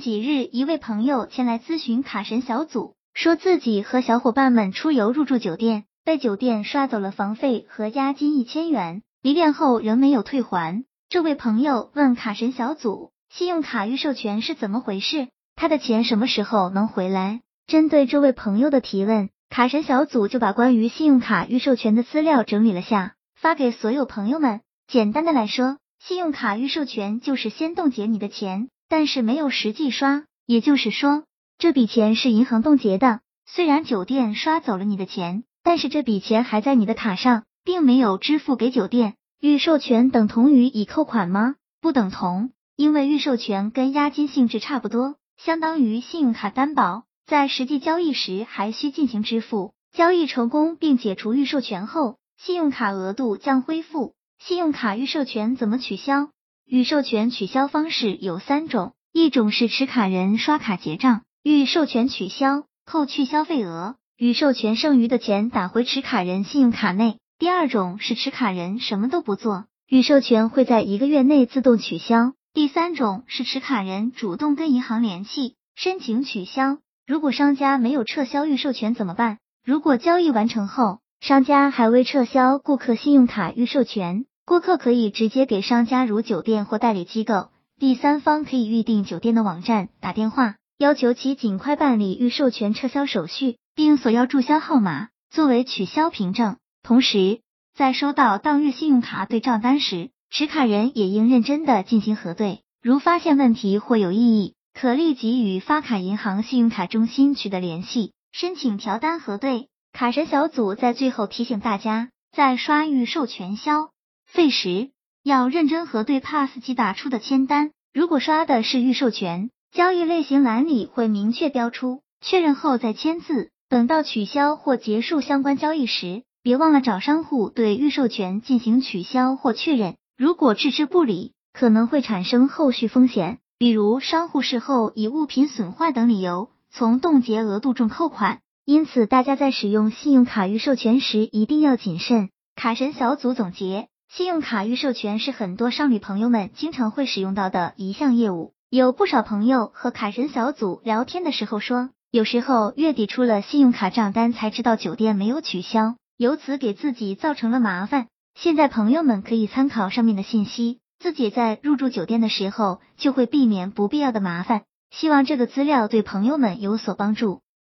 几日，一位朋友前来咨询卡神小组，说自己和小伙伴们出游入住酒店，被酒店刷走了房费和押金一千元，离店后仍没有退还。这位朋友问卡神小组，信用卡预授权是怎么回事？他的钱什么时候能回来？针对这位朋友的提问，卡神小组就把关于信用卡预授权的资料整理了下，发给所有朋友们。简单的来说，信用卡预授权就是先冻结你的钱，但是没有实际刷，也就是说，这笔钱是银行冻结的。虽然酒店刷走了你的钱，但是这笔钱还在你的卡上，并没有支付给酒店。预授权等同于已扣款吗？不等同，因为预授权跟押金性质差不多。相当于信用卡担保，在实际交易时还需进行支付。交易成功并解除预授权后，信用卡额度将恢复。信用卡预授权怎么取消？预授权取消方式有三种，一种是持卡人刷卡结账，预授权取消，扣去消费额，预授权剩余的钱打回持卡人信用卡内；第二种是持卡人什么都不做，预授权会在一个月内自动取消。第三种是持卡人主动跟银行联系申请取消。如果商家没有撤销预授权怎么办？如果交易完成后，商家还未撤销顾客信用卡预授权，顾客可以直接给商家如酒店或代理机构第三方可以预定酒店的网站打电话，要求其尽快办理预授权撤销手续，并索要注销号码作为取消凭证。同时，在收到当日信用卡对账单时，持卡人也应认真的进行核对，如发现问题或有异议，可立即与发卡银行信用卡中心取得联系，申请调单核对。卡神小组在最后提醒大家，在刷预授权消费时，要认真核对 PASS 机打出的签单。如果刷的是预授权，交易类型栏里会明确标出，确认后再签字。等到取消或结束相关交易时，别忘了找商户对预授权进行取消或确认。如果置之不理，可能会产生后续风险，比如商户事后以物品损坏等理由从冻结额度中扣款。因此，大家在使用信用卡预授权时一定要谨慎。卡神小组总结：信用卡预授权是很多商旅朋友们经常会使用到的一项业务。有不少朋友和卡神小组聊天的时候说，有时候月底出了信用卡账单才知道酒店没有取消，由此给自己造成了麻烦。现在朋友们可以参考上面的信息，自己在入住酒店的时候就会避免不必要的麻烦。希望这个资料对朋友们有所帮助。